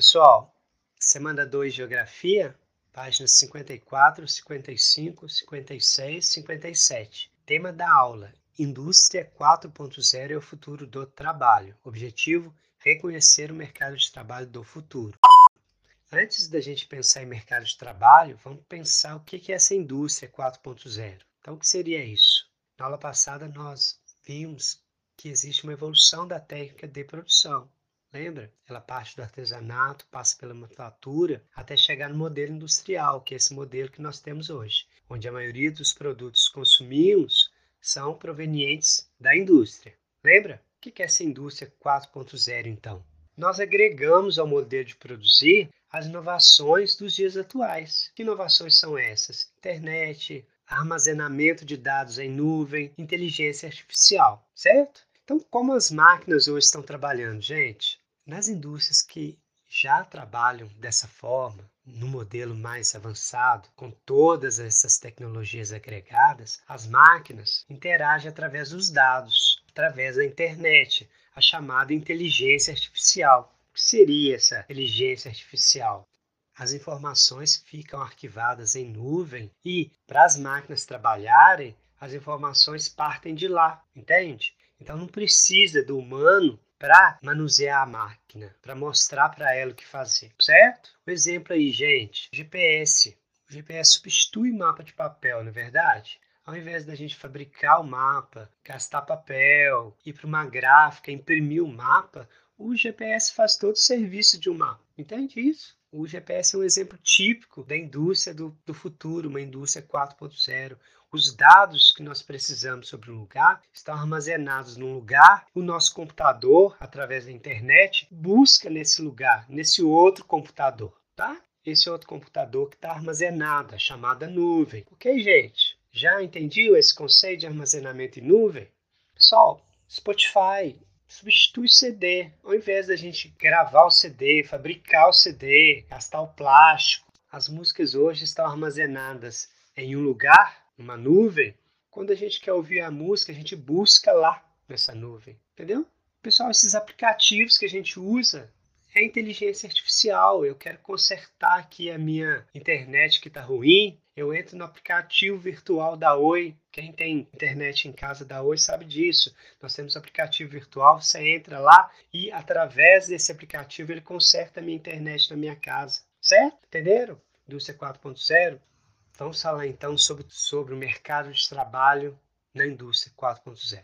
Pessoal, semana 2 Geografia, páginas 54, 55, 56, 57. Tema da aula: Indústria 4.0 é o futuro do trabalho. Objetivo: reconhecer o mercado de trabalho do futuro. Antes da gente pensar em mercado de trabalho, vamos pensar o que é essa indústria 4.0. Então, o que seria isso? Na aula passada, nós vimos que existe uma evolução da técnica de produção. Lembra? Ela parte do artesanato, passa pela manufatura, até chegar no modelo industrial, que é esse modelo que nós temos hoje, onde a maioria dos produtos consumimos são provenientes da indústria. Lembra? O que é essa indústria 4.0 então? Nós agregamos ao modelo de produzir as inovações dos dias atuais. Que inovações são essas? Internet, armazenamento de dados em nuvem, inteligência artificial, certo? Então, como as máquinas hoje estão trabalhando, gente? Nas indústrias que já trabalham dessa forma, no modelo mais avançado, com todas essas tecnologias agregadas, as máquinas interagem através dos dados, através da internet, a chamada inteligência artificial. O que seria essa inteligência artificial? As informações ficam arquivadas em nuvem e, para as máquinas trabalharem, as informações partem de lá, entende? Então não precisa do humano para manusear a máquina, para mostrar para ela o que fazer, certo? O exemplo aí, gente, GPS. O GPS substitui mapa de papel, não é verdade? Ao invés da gente fabricar o mapa, gastar papel, ir para uma gráfica, imprimir o mapa, o GPS faz todo o serviço de um mapa. Entende isso? O GPS é um exemplo típico da indústria do, do futuro, uma indústria 4.0. Os dados que nós precisamos sobre um lugar estão armazenados num lugar. O nosso computador, através da internet, busca nesse lugar, nesse outro computador, tá? Esse outro computador que está armazenado, a chamada nuvem. Ok, gente? Já entendiu esse conceito de armazenamento em nuvem? Pessoal, Spotify substitui CD. Ao invés da gente gravar o CD, fabricar o CD, gastar o plástico, as músicas hoje estão armazenadas em um lugar, numa nuvem. Quando a gente quer ouvir a música, a gente busca lá nessa nuvem, entendeu? Pessoal, esses aplicativos que a gente usa é inteligência artificial. Eu quero consertar aqui a minha internet que está ruim. Eu entro no aplicativo virtual da Oi. Quem tem internet em casa da Oi sabe disso. Nós temos aplicativo virtual. Você entra lá e através desse aplicativo ele conserta a minha internet na minha casa. Certo? Entenderam? Indústria 4.0. Vamos falar então sobre, sobre o mercado de trabalho na indústria 4.0.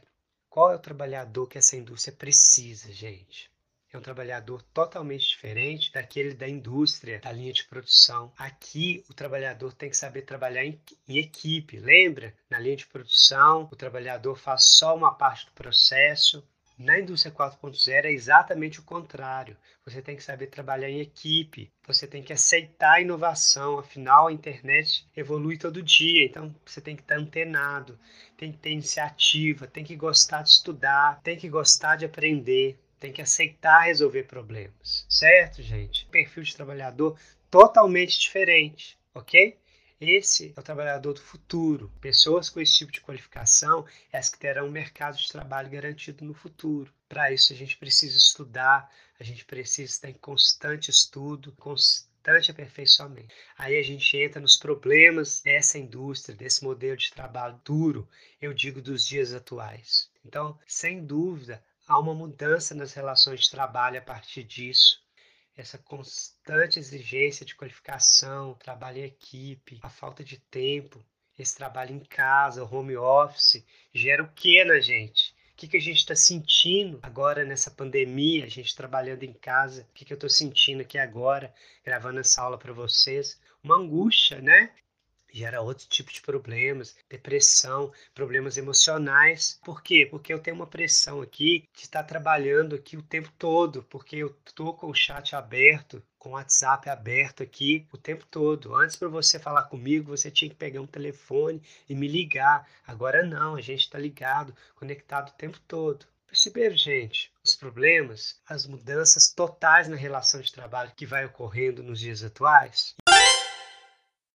Qual é o trabalhador que essa indústria precisa, gente? É um trabalhador totalmente diferente daquele da indústria, da linha de produção. Aqui, o trabalhador tem que saber trabalhar em, em equipe. Lembra? Na linha de produção, o trabalhador faz só uma parte do processo, na indústria 4.0 é exatamente o contrário. Você tem que saber trabalhar em equipe, você tem que aceitar a inovação, afinal a internet evolui todo dia, então você tem que estar antenado, tem que ter iniciativa, tem que gostar de estudar, tem que gostar de aprender tem que aceitar resolver problemas, certo, gente? Perfil de trabalhador totalmente diferente, ok? Esse é o trabalhador do futuro. Pessoas com esse tipo de qualificação é as que terão um mercado de trabalho garantido no futuro. Para isso, a gente precisa estudar, a gente precisa estar em constante estudo, constante aperfeiçoamento. Aí a gente entra nos problemas dessa indústria, desse modelo de trabalho duro, eu digo dos dias atuais. Então, sem dúvida, há uma mudança nas relações de trabalho a partir disso. Essa constante exigência de qualificação, trabalho em equipe, a falta de tempo, esse trabalho em casa, home office, gera o que na gente? O que, que a gente está sentindo agora nessa pandemia, a gente trabalhando em casa? O que, que eu estou sentindo aqui agora, gravando essa aula para vocês? Uma angústia, né? Gera outro tipo de problemas, depressão, problemas emocionais. Por quê? Porque eu tenho uma pressão aqui de estar trabalhando aqui o tempo todo, porque eu estou com o chat aberto, com o WhatsApp aberto aqui o tempo todo. Antes para você falar comigo, você tinha que pegar um telefone e me ligar. Agora não, a gente está ligado, conectado o tempo todo. Perceberam, gente, os problemas, as mudanças totais na relação de trabalho que vai ocorrendo nos dias atuais?